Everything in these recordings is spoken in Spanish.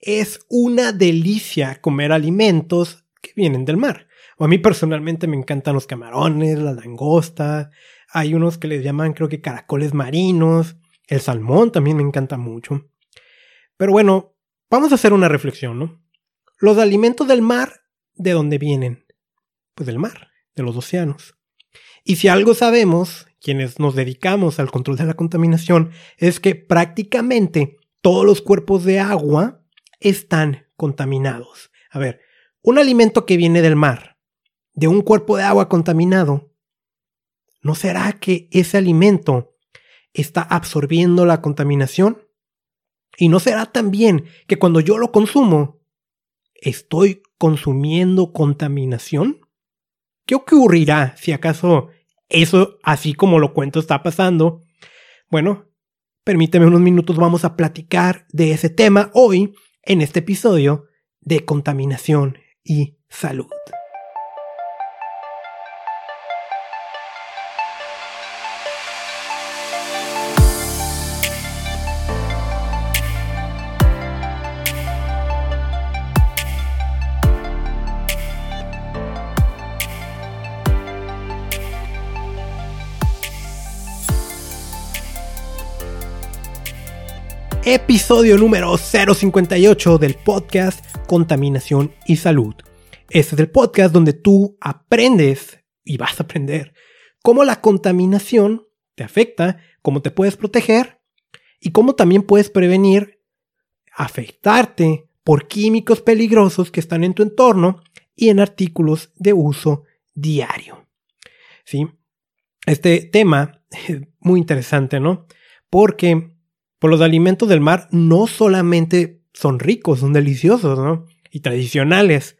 es una delicia comer alimentos que vienen del mar. A mí personalmente me encantan los camarones, la langosta, hay unos que les llaman creo que caracoles marinos, el salmón también me encanta mucho. Pero bueno, vamos a hacer una reflexión, ¿no? Los alimentos del mar, ¿de dónde vienen? Pues del mar, de los océanos. Y si algo sabemos, quienes nos dedicamos al control de la contaminación, es que prácticamente todos los cuerpos de agua están contaminados. A ver, un alimento que viene del mar, de un cuerpo de agua contaminado, ¿no será que ese alimento está absorbiendo la contaminación? ¿Y no será también que cuando yo lo consumo, estoy consumiendo contaminación? ¿Qué ocurrirá si acaso eso, así como lo cuento, está pasando? Bueno, permíteme unos minutos, vamos a platicar de ese tema hoy en este episodio de contaminación y salud. Episodio número 058 del podcast Contaminación y Salud. Este es el podcast donde tú aprendes y vas a aprender cómo la contaminación te afecta, cómo te puedes proteger y cómo también puedes prevenir afectarte por químicos peligrosos que están en tu entorno y en artículos de uso diario. ¿Sí? Este tema es muy interesante, ¿no? Porque pues los alimentos del mar no solamente son ricos, son deliciosos, ¿no? Y tradicionales,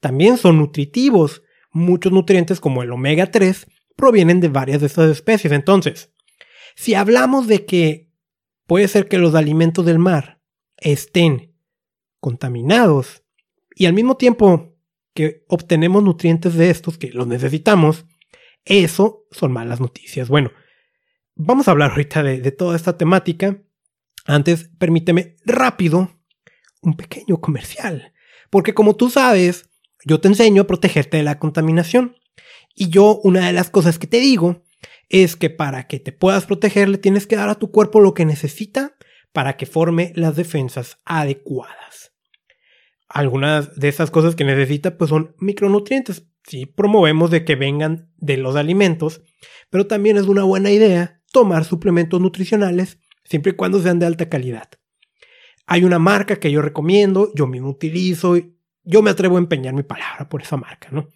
también son nutritivos. Muchos nutrientes como el omega 3 provienen de varias de estas especies. Entonces, si hablamos de que puede ser que los alimentos del mar estén contaminados y al mismo tiempo que obtenemos nutrientes de estos que los necesitamos, eso son malas noticias. Bueno, vamos a hablar ahorita de, de toda esta temática antes, permíteme rápido un pequeño comercial. Porque como tú sabes, yo te enseño a protegerte de la contaminación. Y yo una de las cosas que te digo es que para que te puedas proteger le tienes que dar a tu cuerpo lo que necesita para que forme las defensas adecuadas. Algunas de esas cosas que necesita pues son micronutrientes. Sí, promovemos de que vengan de los alimentos, pero también es una buena idea tomar suplementos nutricionales siempre y cuando sean de alta calidad. Hay una marca que yo recomiendo, yo mismo utilizo, yo me atrevo a empeñar mi palabra por esa marca, ¿no?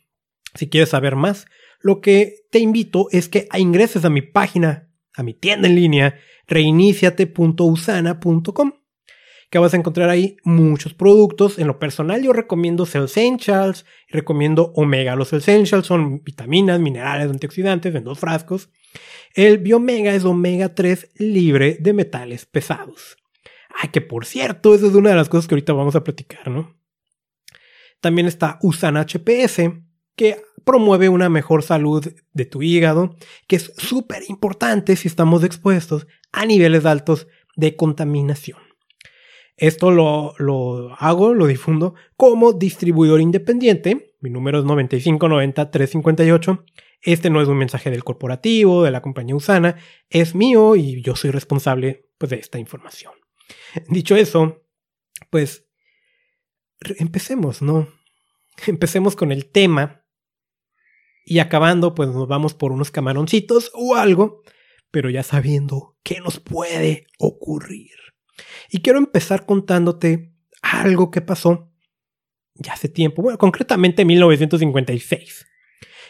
Si quieres saber más, lo que te invito es que ingreses a mi página, a mi tienda en línea, reiniciate.usana.com, que vas a encontrar ahí muchos productos. En lo personal yo recomiendo Cell Essentials, recomiendo Omega. Los Essentials son vitaminas, minerales, antioxidantes en dos frascos. El Biomega es omega 3 libre de metales pesados. Ay, que por cierto, esa es una de las cosas que ahorita vamos a platicar, ¿no? También está Usan HPS, que promueve una mejor salud de tu hígado, que es súper importante si estamos expuestos a niveles altos de contaminación. Esto lo, lo, hago, lo difundo como distribuidor independiente. Mi número es 9590 358 este no es un mensaje del corporativo, de la compañía Usana, es mío y yo soy responsable pues, de esta información. Dicho eso, pues empecemos, ¿no? Empecemos con el tema y acabando, pues nos vamos por unos camaroncitos o algo, pero ya sabiendo qué nos puede ocurrir. Y quiero empezar contándote algo que pasó ya hace tiempo, bueno, concretamente en 1956.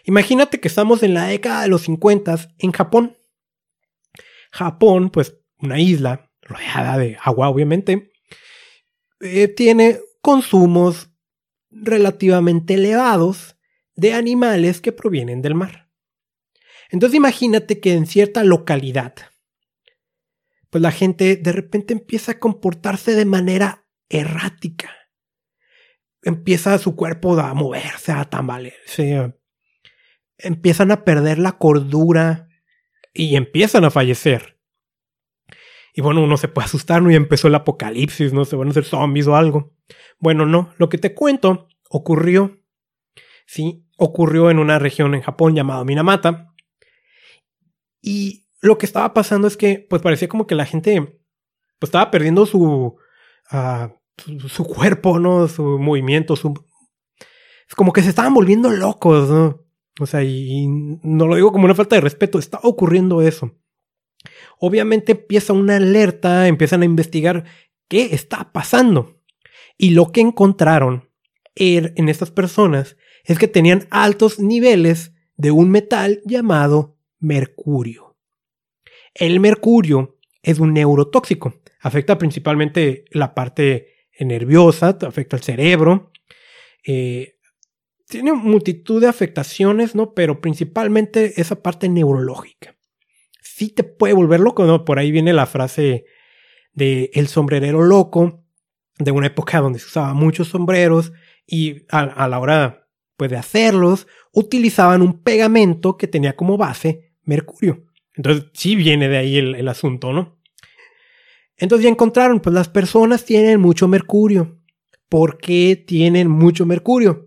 Imagínate que estamos en la década de los 50 en Japón. Japón, pues una isla rodeada de agua, obviamente, eh, tiene consumos relativamente elevados de animales que provienen del mar. Entonces imagínate que en cierta localidad, pues la gente de repente empieza a comportarse de manera errática. Empieza su cuerpo a moverse, a tambalearse, empiezan a perder la cordura y empiezan a fallecer. Y bueno, uno se puede asustar, ¿no? Y empezó el apocalipsis, ¿no? Se van a hacer zombies o algo. Bueno, no, lo que te cuento ocurrió, sí, ocurrió en una región en Japón llamada Minamata. Y lo que estaba pasando es que, pues parecía como que la gente, pues estaba perdiendo su, ah, su, cuerpo, ¿no? Su movimiento, su... Es como que se estaban volviendo locos, ¿no? O sea, y, no lo digo como una falta de respeto, está ocurriendo eso. Obviamente empieza una alerta, empiezan a investigar qué está pasando. Y lo que encontraron er, en estas personas es que tenían altos niveles de un metal llamado mercurio. El mercurio es un neurotóxico, afecta principalmente la parte nerviosa, afecta el cerebro, eh, tiene multitud de afectaciones, ¿no? Pero principalmente esa parte neurológica. Sí te puede volver loco, ¿no? Por ahí viene la frase de el sombrerero loco, de una época donde se usaban muchos sombreros y a, la hora pues, de hacerlos utilizaban un pegamento que tenía como base mercurio. Entonces sí viene de ahí el, el asunto, ¿no? Entonces ya encontraron, pues las personas tienen mucho mercurio. ¿Por qué tienen mucho mercurio?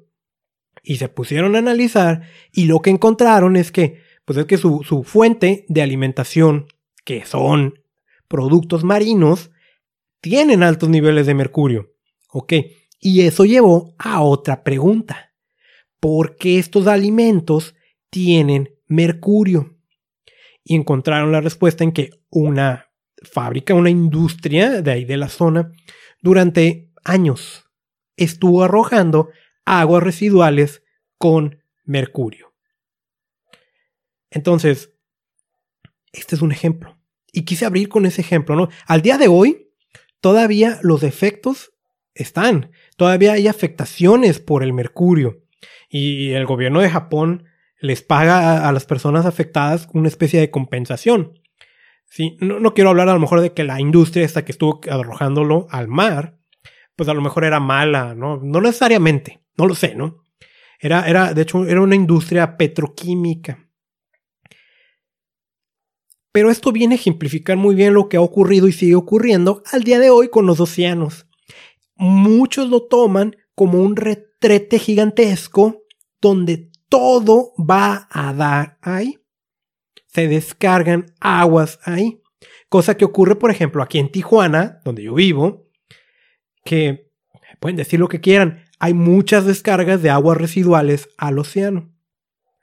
Y se pusieron a analizar y lo que encontraron es que, pues es que su, su fuente de alimentación, que son productos marinos, tienen altos niveles de mercurio. ¿Ok? Y eso llevó a otra pregunta. ¿Por qué estos alimentos tienen mercurio? Y encontraron la respuesta en que una fábrica, una industria de ahí de la zona, durante años estuvo arrojando aguas residuales con mercurio. Entonces, este es un ejemplo. Y quise abrir con ese ejemplo, ¿no? Al día de hoy, todavía los efectos están. Todavía hay afectaciones por el mercurio. Y el gobierno de Japón les paga a, las personas afectadas una especie de compensación. ¿Sí? No, no, quiero hablar a lo mejor de que la industria esta que estuvo arrojándolo al mar, pues a lo mejor era mala, ¿no? No necesariamente. No lo sé, ¿no? Era, era, de hecho, era una industria petroquímica. Pero esto viene a ejemplificar muy bien lo que ha ocurrido y sigue ocurriendo al día de hoy con los océanos. Muchos lo toman como un retrete gigantesco donde todo va a dar ahí. Se descargan aguas ahí. Cosa que ocurre, por ejemplo, aquí en Tijuana, donde yo vivo, que pueden decir lo que quieran, hay muchas descargas de aguas residuales al océano.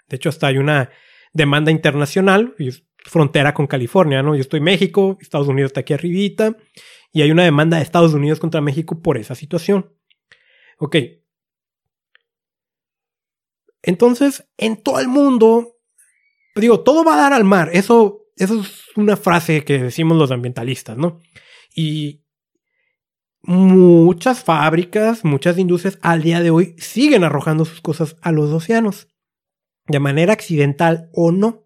De hecho, hasta hay una demanda internacional, y frontera con California, ¿no? Yo estoy en México, Estados Unidos está aquí arribita, y hay una demanda de Estados Unidos contra México por esa situación. Ok. Entonces, en todo el mundo, digo, todo va a dar al mar. Eso, eso es una frase que decimos los ambientalistas, ¿no? Y muchas fábricas, muchas industrias al día de hoy siguen arrojando sus cosas a los océanos, de manera accidental o no.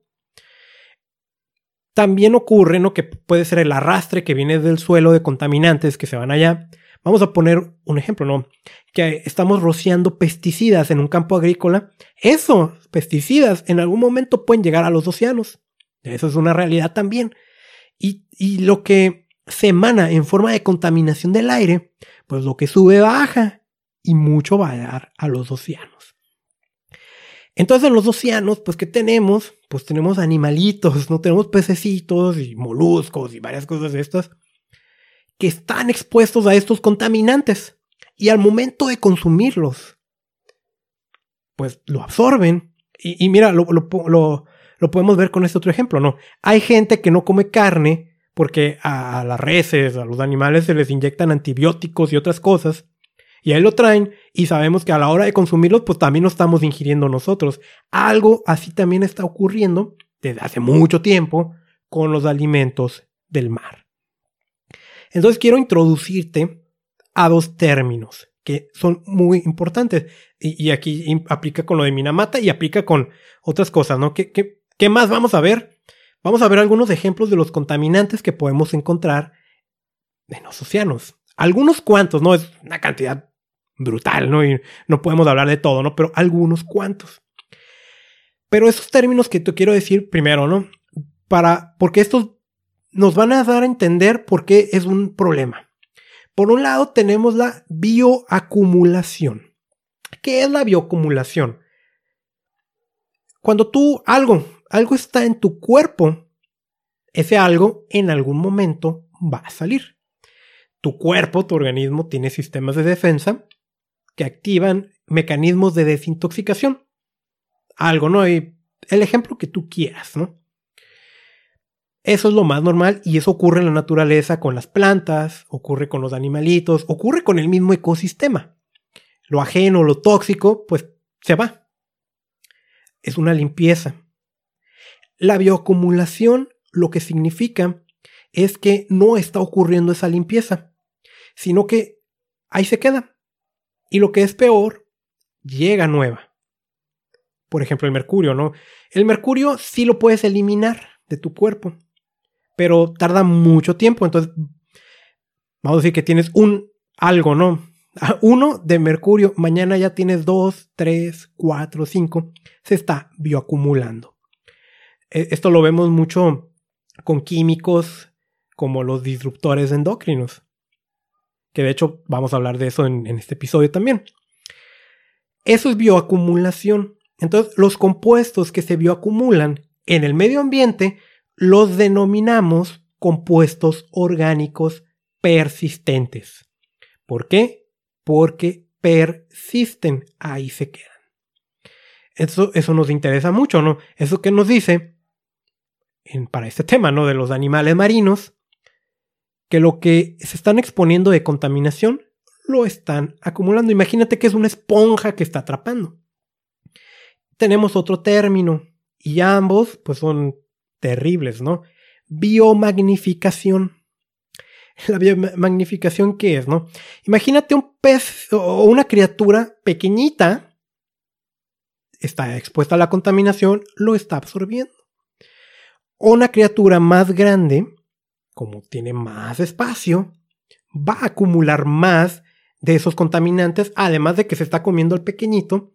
También ocurre, ¿no? Que puede ser el arrastre que viene del suelo de contaminantes que se van allá. Vamos a poner un ejemplo, ¿no? Que estamos rociando pesticidas en un campo agrícola. Eso, pesticidas, en algún momento pueden llegar a los océanos. Eso es una realidad también. Y, y lo que se emana en forma de contaminación del aire, pues lo que sube baja y mucho va a dar a los océanos. Entonces en los océanos, pues ¿qué tenemos? Pues tenemos animalitos, no tenemos pececitos y moluscos y varias cosas estas que están expuestos a estos contaminantes y al momento de consumirlos, pues lo absorben. Y, mira, lo, lo, lo podemos ver con este otro ejemplo, ¿no? Hay gente que no come carne porque a, las reses, a los animales se les inyectan antibióticos y otras cosas, y ahí lo traen y sabemos que a la hora de consumirlos pues también lo estamos ingiriendo nosotros. Algo así también está ocurriendo desde hace mucho tiempo con los alimentos del mar. Entonces quiero introducirte a dos términos que son muy importantes y, aquí aplica con lo de Minamata y aplica con otras cosas, ¿no? ¿Qué, más vamos a ver? Vamos a ver algunos ejemplos de los contaminantes que podemos encontrar en los océanos. Algunos cuantos, ¿no? Es una cantidad brutal, ¿no? Y no podemos hablar de todo, ¿no? Pero algunos cuantos. Pero esos términos que te quiero decir primero, ¿no? Para, porque estos nos van a dar a entender por qué es un problema. Por un lado tenemos la bioacumulación. ¿Qué es la bioacumulación? Cuando tú algo, algo está en tu cuerpo, ese algo en algún momento va a salir. Tu cuerpo, tu organismo tiene sistemas de defensa que activan mecanismos de desintoxicación. Algo, ¿no? el ejemplo que tú quieras, ¿no? Eso es lo más normal y eso ocurre en la naturaleza con las plantas, ocurre con los animalitos, ocurre con el mismo ecosistema. Lo ajeno, lo tóxico, pues se va. Es una limpieza. La bioacumulación lo que significa es que no está ocurriendo esa limpieza, sino que ahí se queda. Y lo que es peor, llega nueva. Por ejemplo, el mercurio, ¿no? El mercurio sí lo puedes eliminar de tu cuerpo, pero tarda mucho tiempo. Entonces, vamos a decir que tienes un algo, ¿no? Uno de mercurio, mañana ya tienes dos, tres, cuatro, cinco. Se está bioacumulando. E, esto lo vemos mucho con químicos como los disruptores endocrinos. Que de hecho vamos a hablar de eso en, este episodio también. Eso es bioacumulación. Entonces, los compuestos que se bioacumulan en el medio ambiente los denominamos compuestos orgánicos persistentes. ¿Por qué? Porque persisten, ahí se quedan. Eso, eso nos interesa mucho, ¿no? Eso que nos dice, en, para este tema, ¿no? De los animales marinos, que lo que se están exponiendo de contaminación lo están acumulando. Imagínate que es una esponja que está atrapando. Tenemos otro término y ambos pues son terribles, ¿no? Biomagnificación. La biomagnificación, ¿qué es, no? Imagínate un pez o una criatura pequeñita, está expuesta a la contaminación, lo está absorbiendo. Una criatura más grande, como tiene más espacio, va a acumular más de esos contaminantes, además de que se está comiendo el pequeñito,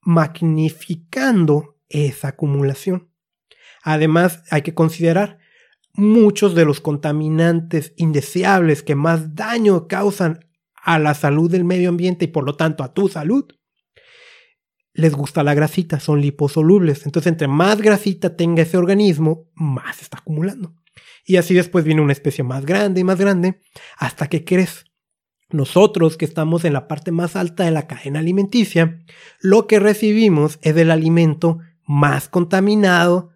magnificando esa acumulación. Además, hay que considerar muchos de los contaminantes indeseables que más daño causan a la salud del medio ambiente y por lo tanto a tu salud. Les gusta la grasita, son liposolubles. Entonces, entre más grasita tenga ese organismo, más está acumulando. Y así después viene una especie más grande y más grande hasta que crece. Nosotros que estamos en la parte más alta de la cadena alimenticia, lo que recibimos es el alimento más contaminado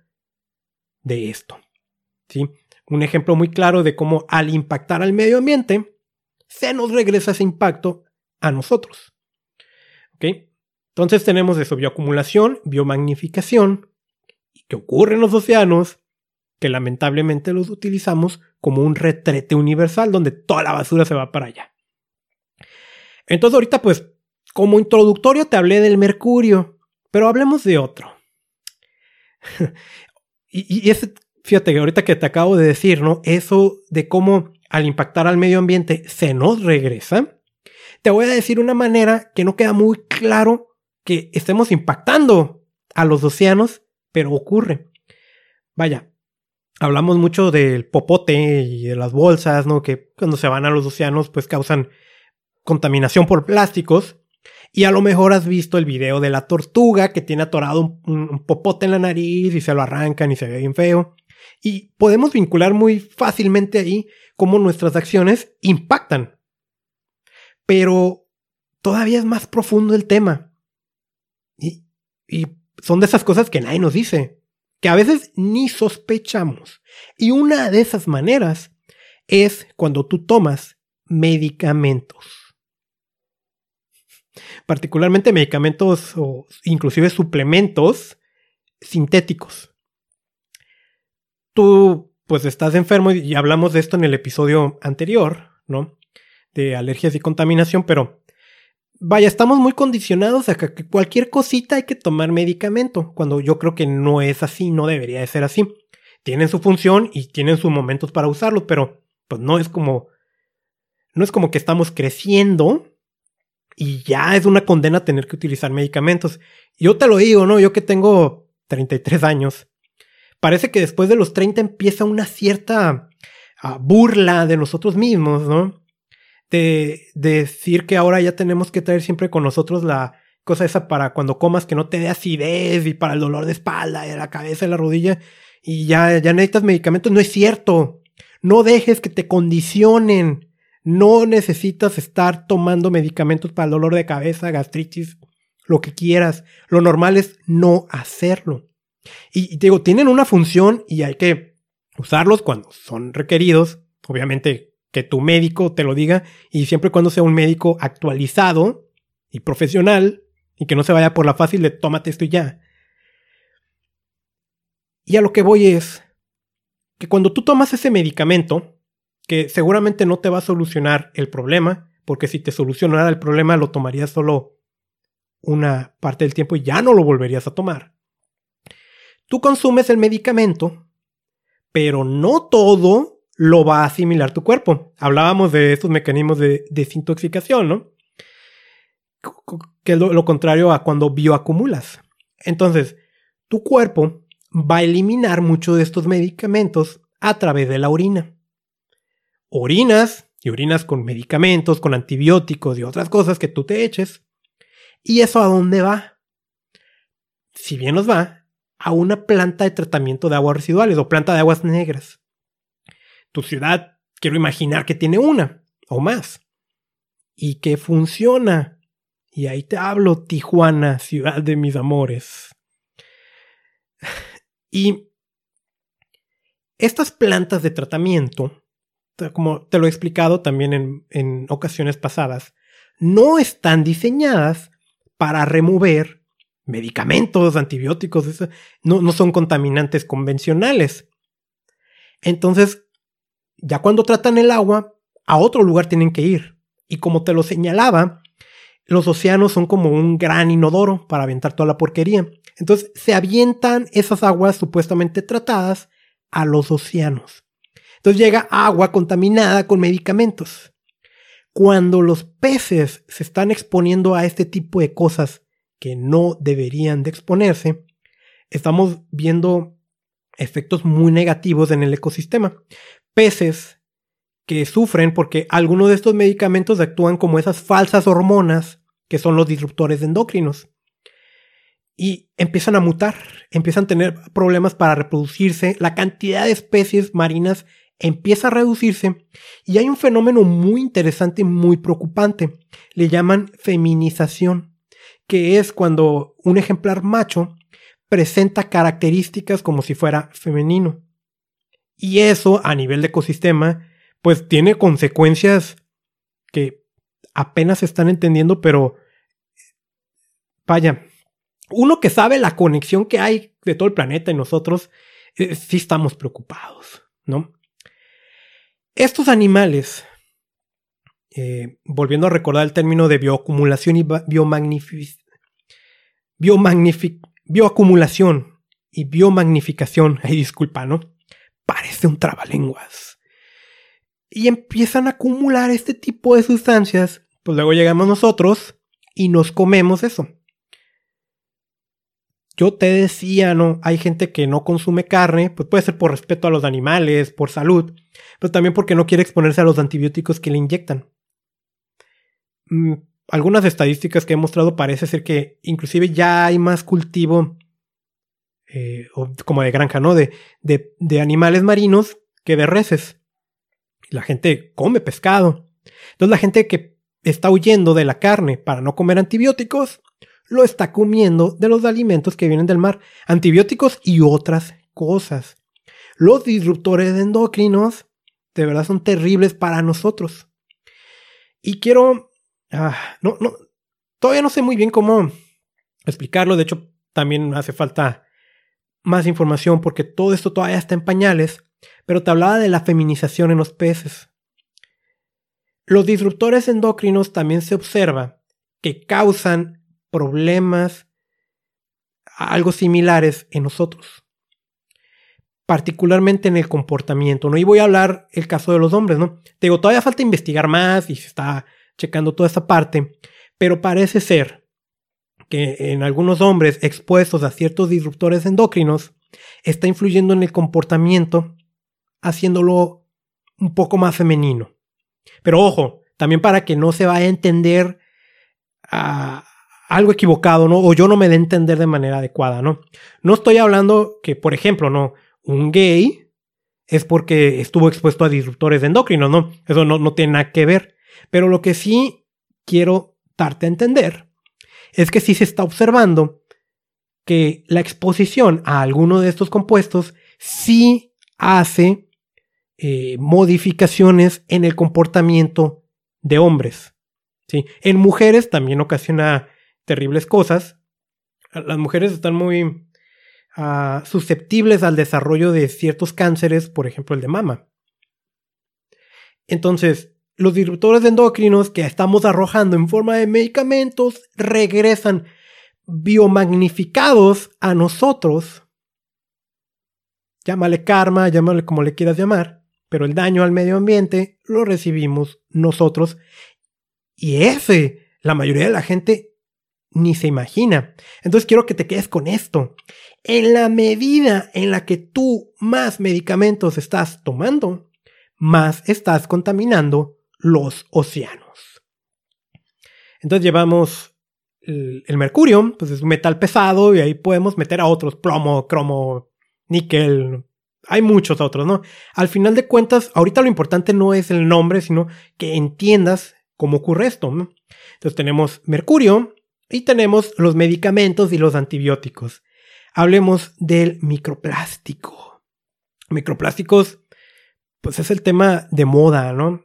de esto. ¿sí? Un ejemplo muy claro de cómo al impactar al medio ambiente, se nos regresa ese impacto a nosotros. ¿Ok? Entonces tenemos eso, bioacumulación, biomagnificación, que ocurre en los océanos, que lamentablemente los utilizamos como un retrete universal donde toda la basura se va para allá. Entonces ahorita pues como introductorio te hablé del mercurio, pero hablemos de otro. Y, y fíjate que ahorita que te acabo de decir, ¿no? Eso de cómo al impactar al medio ambiente se nos regresa. Te voy a decir una manera que no queda muy claro que estemos impactando a los océanos, pero ocurre. Vaya, hablamos mucho del popote y de las bolsas, ¿no? Que cuando se van a los océanos, pues causan contaminación por plásticos. Y a lo mejor has visto el video de la tortuga que tiene atorado un, popote en la nariz y se lo arrancan y se ve bien feo. Y podemos vincular muy fácilmente ahí cómo nuestras acciones impactan. Pero todavía es más profundo el tema. Y, son de esas cosas que nadie nos dice, que a veces ni sospechamos. Y una de esas maneras es cuando tú tomas medicamentos particularmente medicamentos o inclusive suplementos sintéticos. Tú pues estás enfermo y hablamos de esto en el episodio anterior, ¿no? De alergias y contaminación, pero vaya, estamos muy condicionados a que cualquier cosita hay que tomar medicamento, cuando yo creo que no es así, no debería de ser así. Tienen su función y tienen sus momentos para usarlo, pero pues no es como no es como que estamos creciendo y ya es una condena tener que utilizar medicamentos. Yo te lo digo, ¿no? Yo que tengo 33 años, parece que después de los 30 empieza una cierta ah, burla de nosotros mismos, ¿no? De decir que ahora ya tenemos que traer siempre con nosotros la cosa esa para cuando comas que no te dé acidez y para el dolor de espalda, de la cabeza, de la rodilla y ya, ya necesitas medicamentos. No es cierto. No dejes que te condicionen. No necesitas estar tomando medicamentos para el dolor de cabeza, gastritis, lo que quieras. Lo normal es no hacerlo. Y, te digo, tienen una función y hay que usarlos cuando son requeridos. Obviamente que tu médico te lo diga y siempre cuando sea un médico actualizado y profesional y que no se vaya por la fácil de tómate esto y ya. Y a lo que voy es que cuando tú tomas ese medicamento, que seguramente no te va a solucionar el problema, porque si te solucionara el problema lo tomarías solo una parte del tiempo y ya no lo volverías a tomar. Tú consumes el medicamento, pero no todo lo va a asimilar tu cuerpo. Hablábamos de esos mecanismos de desintoxicación, ¿no? Que es lo, contrario a cuando bioacumulas. Entonces, tu cuerpo va a eliminar muchos de estos medicamentos a través de la orina. Orinas y orinas con medicamentos, con antibióticos y otras cosas que tú te eches. ¿Y eso a dónde va? Si bien nos va, a una planta de tratamiento de aguas residuales o planta de aguas negras. Tu ciudad, quiero imaginar que tiene una o más. Y que funciona. Y ahí te hablo, Tijuana, ciudad de mis amores. Y estas plantas de tratamiento, como te lo he explicado también en, ocasiones pasadas, no están diseñadas para remover medicamentos, antibióticos, no, no, son contaminantes convencionales. Entonces, ya cuando tratan el agua, a otro lugar tienen que ir. Y como te lo señalaba, los océanos son como un gran inodoro para aventar toda la porquería. Entonces se avientan esas aguas supuestamente tratadas a los océanos. Entonces llega agua contaminada con medicamentos. Cuando los peces se están exponiendo a este tipo de cosas que no deberían de exponerse, estamos viendo efectos muy negativos en el ecosistema. Peces que sufren porque algunos de estos medicamentos actúan como esas falsas hormonas que son los disruptores endocrinos y empiezan a mutar, empiezan a tener problemas para reproducirse, la cantidad de especies marinas empieza a reducirse y hay un fenómeno muy interesante y muy preocupante. Le llaman feminización, que es cuando un ejemplar macho presenta características como si fuera femenino. Y eso a nivel de ecosistema pues tiene consecuencias que apenas se están entendiendo, pero vaya, uno que sabe la conexión que hay de todo el planeta y nosotros, eh, sí estamos preocupados, ¿no? Estos animales, eh, volviendo a recordar el término de bioacumulación y bioacumulación y biomagnificación, ay disculpa, ¿no? Parece un trabalenguas. Y empiezan a acumular este tipo de sustancias, pues luego llegamos nosotros y nos comemos eso yo te decía, ¿no? Hay gente que no consume carne, pues puede ser por respeto a los animales, por salud, pero también porque no quiere exponerse a los antibióticos que le inyectan. Mm, algunas estadísticas que he mostrado parece ser que inclusive ya hay más cultivo eh, como de granja, ¿no? De, de, de animales marinos que de reses. La gente come pescado. Entonces la gente que está huyendo de la carne para no comer antibióticos, lo está comiendo de los alimentos que vienen del mar, antibióticos y otras cosas. Los disruptores endocrinos de verdad son terribles para nosotros. Y quiero... Ah, no, no, todavía no sé muy bien cómo explicarlo. De hecho, también hace falta más información porque todo esto todavía está en pañales. Pero te hablaba de la feminización en los peces. Los disruptores endocrinos también se observa que causan problemas algo similares en nosotros. Particularmente en el comportamiento, ¿no? Y voy a hablar el caso de los hombres, ¿no? Te digo, todavía falta investigar más y se está checando toda esta parte, pero parece ser en algunos hombres expuestos a ciertos disruptores endocrinos está influyendo en el comportamiento, haciéndolo un poco más femenino. Pero ojo, También para que no se vaya a entender ah, algo equivocado, ¿no? O yo no me dé a entender de manera adecuada, ¿no? No estoy hablando que, por ejemplo, no, un gay es porque estuvo expuesto a disruptores endocrinos, ¿no? Eso no, no tiene nada que ver. Pero lo que sí quiero darte a entender es que sí se está observando que la exposición a alguno de estos compuestos sí hace eh, modificaciones en el comportamiento de hombres. ¿sí? En mujeres también ocasiona terribles cosas. Las mujeres están muy ah, susceptibles al desarrollo de ciertos cánceres, por ejemplo el de mama. Entonces, los disruptores endocrinos que estamos arrojando en forma de medicamentos regresan biomagnificados a nosotros. Llámale karma, llámale como le quieras llamar, pero el daño al medio ambiente lo recibimos nosotros. Y ese, la mayoría de la gente ni se imagina. Entonces quiero que te quedes con esto. En la medida en la que tú más medicamentos estás tomando, más estás contaminando los océanos. Entonces llevamos el, mercurio, pues es un metal pesado y ahí podemos meter a otros, plomo, cromo, níquel, hay muchos otros, ¿no? Al final de cuentas, ahorita lo importante no es el nombre, sino que entiendas cómo ocurre esto, ¿no? Entonces tenemos mercurio y tenemos los medicamentos y los antibióticos. Hablemos del microplástico. Microplásticos, pues es el tema de moda, ¿no?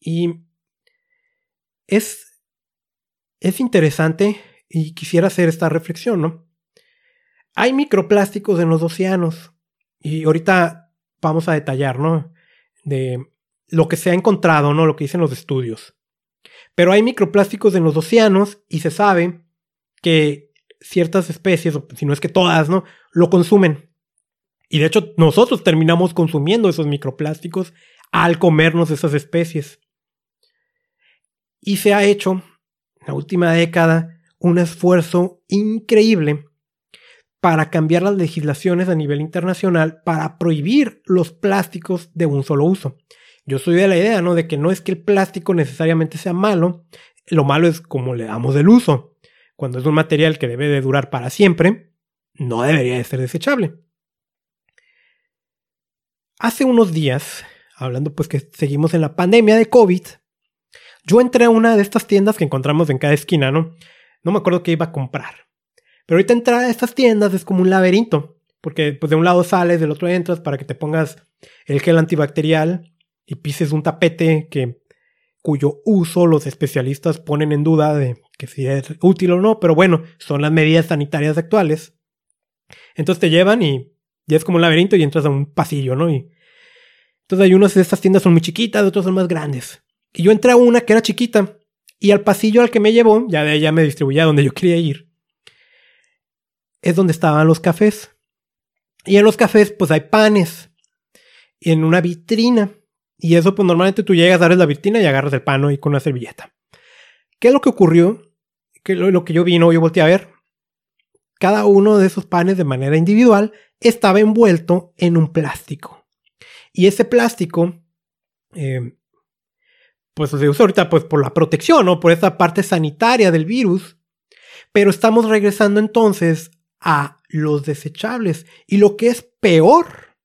Y es, es interesante y quisiera hacer esta reflexión, ¿no? Hay microplásticos en los océanos y ahorita vamos a detallar, ¿no? De lo que se ha encontrado, ¿no? Lo que dicen los estudios. Pero hay microplásticos en los océanos y se sabe que ciertas especies, si no es que todas, ¿no? Lo consumen. Y de hecho nosotros terminamos consumiendo esos microplásticos al comernos esas especies. Y se ha hecho, en la última década, un esfuerzo increíble para cambiar las legislaciones a nivel internacional para prohibir los plásticos de un solo uso. Yo soy de la idea, ¿no? De que no es que el plástico necesariamente sea malo, lo malo es como le damos el uso. Cuando es un material que debe de durar para siempre, no debería de ser desechable. Hace unos días, hablando pues que seguimos en la pandemia de COVID, yo entré a una de estas tiendas que encontramos en cada esquina, ¿no? No me acuerdo qué iba a comprar. Pero ahorita entrar a estas tiendas es como un laberinto, porque pues de un lado sales, del otro entras para que te pongas el gel antibacterial y pises un tapete que cuyo uso los especialistas ponen en duda de que si es útil o no, pero bueno, son las medidas sanitarias actuales. Entonces te llevan y ya es como un laberinto y entras a un pasillo, ¿no? Y entonces hay unas de estas tiendas son muy chiquitas, otras son más grandes. Y yo entré a una que era chiquita. Y al pasillo al que me llevó, ya de ella me distribuía donde yo quería ir, es donde estaban los cafés. Y en los cafés, pues hay panes. Y en una vitrina. Y eso, pues normalmente tú llegas, abres la vitrina y agarras el pan y con una servilleta. ¿Qué es lo que ocurrió? Que lo, lo que yo vi, no, yo volteé a ver. Cada uno de esos panes de manera individual estaba envuelto en un plástico. Y ese plástico eh, pues se usa ahorita pues por la protección, ¿no? Por esa parte sanitaria del virus. Pero estamos regresando entonces a los desechables. Y lo que es peor,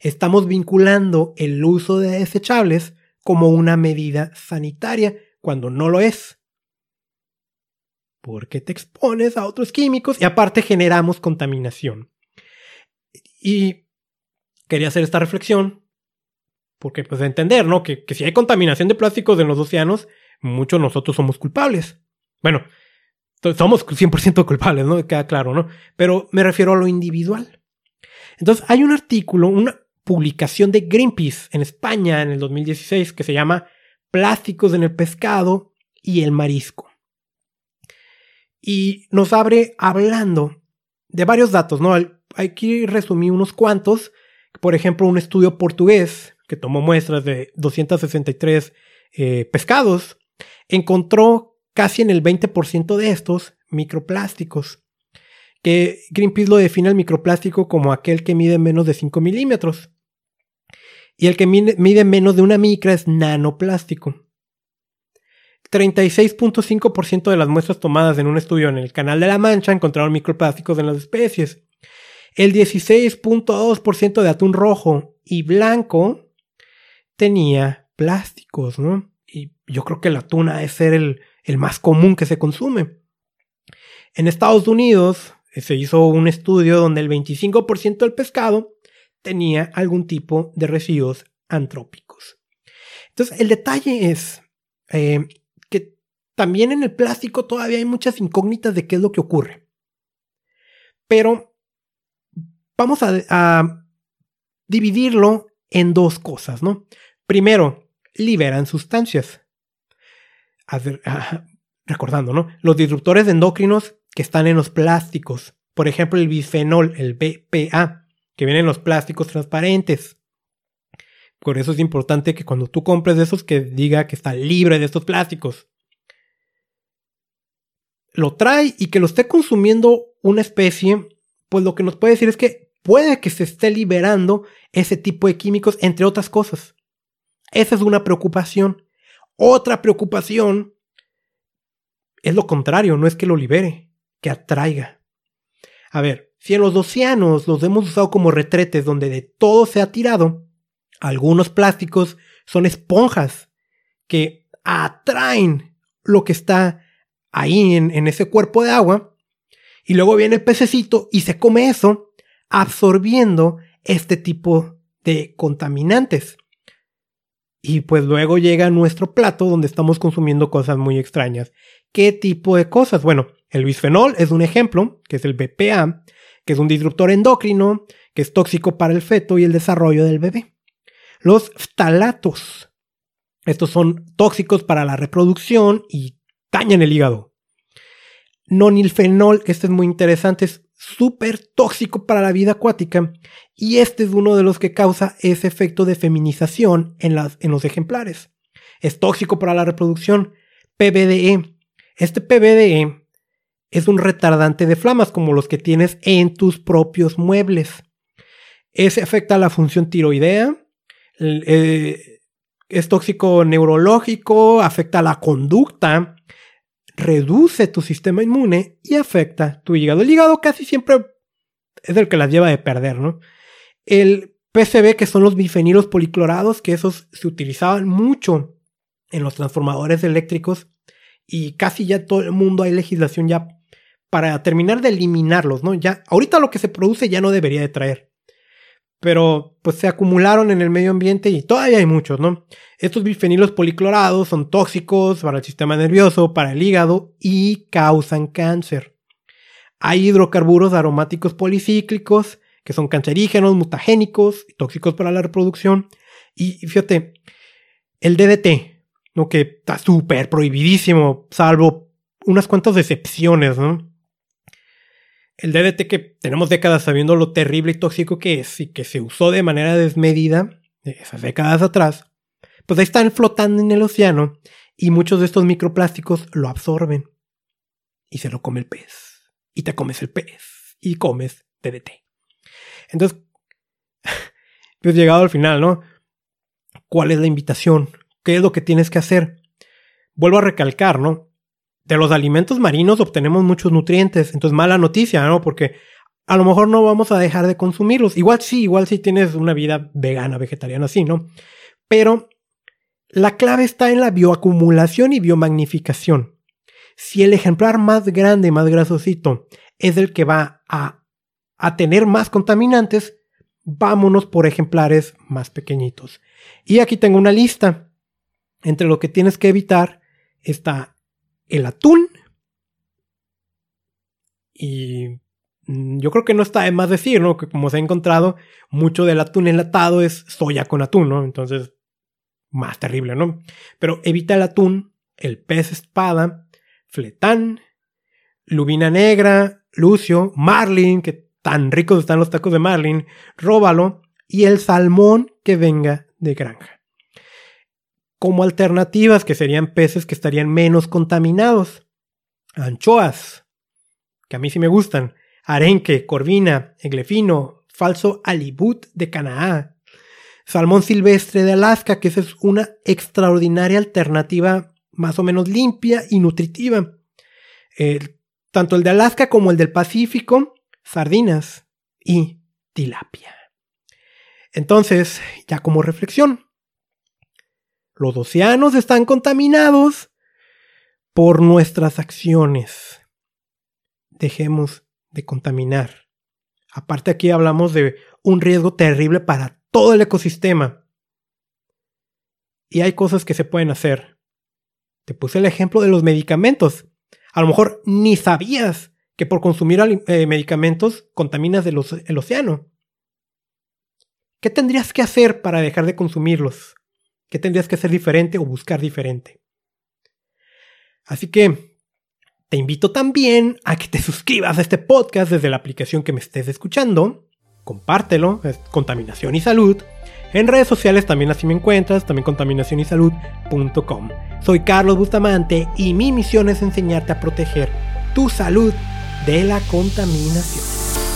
estamos vinculando el uso de desechables como una medida sanitaria cuando no lo es. Porque te expones a otros químicos y aparte generamos contaminación. Y quería hacer esta reflexión porque pues entender, ¿no? Que, si hay contaminación de plásticos en los océanos, muchos nosotros somos culpables. Bueno, somos 100% culpables, ¿no? Queda claro, ¿no? Pero me refiero a lo individual. Entonces, hay un artículo, una publicación de Greenpeace en España en el 2016 que se llama Plásticos en el pescado y el marisco. Y nos abre hablando de varios datos, ¿no? Aquí resumí unos cuantos. Por ejemplo, un estudio portugués que tomó muestras de 263 eh, pescados, encontró casi en el 20% de estos microplásticos, que Greenpeace lo define el microplástico como aquel que mide menos de 5 milímetros. Y el que mide menos de una micra es nanoplástico. 36.5% de las muestras tomadas en un estudio en el Canal de la Mancha encontraron microplásticos en las especies. El 16.2% de atún rojo y blanco tenía plásticos, ¿no? Y yo creo que el atún ha de ser el, el más común que se consume. En Estados Unidos eh, se hizo un estudio donde el 25% del pescado tenía algún tipo de residuos antrópicos. Entonces, el detalle es eh, que también en el plástico todavía hay muchas incógnitas de qué es lo que ocurre. Pero vamos a, dividirlo en dos cosas, ¿no? Primero, liberan sustancias. recordando, ¿no? Los disruptores endocrinos que están en los plásticos. Por ejemplo, el bisfenol, el BPA, que viene en los plásticos transparentes. Por eso es importante que cuando tú compres de esos que diga que está libre de estos plásticos. Lo trae y que lo esté consumiendo una especie, pues lo que nos puede decir es que puede que se esté liberando ese tipo de químicos, entre otras cosas. Esa es una preocupación. Otra preocupación es lo contrario, no es que lo libere, que atraiga. A ver, si en los océanos los hemos usado como retretes donde de todo se ha tirado, algunos plásticos son esponjas que atraen lo que está ahí en, en ese cuerpo de agua y luego viene el pececito y se come eso absorbiendo este tipo de contaminantes. Y pues luego llega nuestro plato donde estamos consumiendo cosas muy extrañas. ¿Qué tipo de cosas? Bueno, el bisfenol es un ejemplo, que es el BPA, que es un disruptor endocrino, que es tóxico para el feto y el desarrollo del bebé. Los phtalatos. Estos son tóxicos para la reproducción y dañan el hígado. Nonilfenol, que este es muy interesante, es súper tóxico para la vida acuática y este es uno de los que causa ese efecto de feminización en, los ejemplares. Es tóxico para la reproducción. PBDE. Este PBDE es un retardante de flamas como los que tienes en tus propios muebles. Ese afecta a la función tiroidea, eh, es tóxico neurológico, afecta la conducta, reduce tu sistema inmune y afecta tu hígado. El hígado casi siempre es el que las lleva de perder, ¿no? El PCB, que son los bifenilos policlorados, que esos se utilizaban mucho en los transformadores eléctricos y casi ya todo el mundo hay legislación ya para terminar de eliminarlos, ¿no? Ya, ahorita lo que se produce ya no debería de traer pero pues se acumularon en el medio ambiente y todavía hay muchos, ¿no? Estos bifenilos policlorados son tóxicos para el sistema nervioso, para el hígado y causan cáncer. Hay hidrocarburos aromáticos policíclicos que son cancerígenos, mutagénicos y tóxicos para la reproducción. Y fíjate, el DDT, ¿no? que está súper prohibidísimo, salvo unas cuantas excepciones, ¿no? El DDT que tenemos décadas sabiendo lo terrible y tóxico que es y que se usó de manera desmedida esas décadas atrás, pues ahí están flotando en el océano y muchos de estos microplásticos lo absorben y se lo come el pez. Y te comes el pez y comes DDT. Entonces, pues llegado al final, ¿no? ¿Cuál es la invitación? ¿Qué es lo que tienes que hacer? Vuelvo a recalcar, ¿no? De los alimentos marinos obtenemos muchos nutrientes. Entonces, mala noticia, ¿no? Porque a lo mejor no vamos a dejar de consumirlos. Igual sí, igual si tienes una vida vegana, vegetariana, sí, ¿no? Pero la clave está en la bioacumulación y biomagnificación. Si el ejemplar más grande, más grasosito, es el que va a, a tener más contaminantes, vámonos por ejemplares más pequeñitos. Y aquí tengo una lista. Entre lo que tienes que evitar está el atún. Y mm, yo creo que no está de más decir, ¿no? Que como se ha encontrado, mucho del atún enlatado es soya con atún, ¿no? Entonces, más terrible, ¿no? Pero evita el atún, el pez espada, fletán, lubina negra, lucio, marlin, que tan ricos están los tacos de marlin, róbalo, y el salmón que venga de granja como alternativas que serían peces que estarían menos contaminados. Anchoas, que a mí sí me gustan, arenque, corvina, eglefino, falso alibut de Canadá, salmón silvestre de Alaska, que esa es una extraordinaria alternativa más o menos limpia y nutritiva. tanto el de Alaska como el del Pacífico, sardinas y tilapia. Entonces, ya como reflexión, los océanos están contaminados por nuestras acciones. Dejemos de contaminar. Aparte aquí hablamos de un riesgo terrible para todo el ecosistema. Y hay cosas que se pueden hacer. Te puse el ejemplo de los medicamentos. A lo mejor ni sabías que por consumir eh, medicamentos contaminas el, el océano. ¿Qué tendrías que hacer para dejar de consumirlos? ¿Qué tendrías que hacer diferente o buscar diferente? Así que te invito también a que te suscribas a este podcast desde la aplicación que me estés escuchando. Compártelo, es Contaminación y Salud. En redes sociales también así me encuentras, también contaminacionysalud.com. Soy Carlos Bustamante y mi misión es enseñarte a proteger tu salud de la contaminación.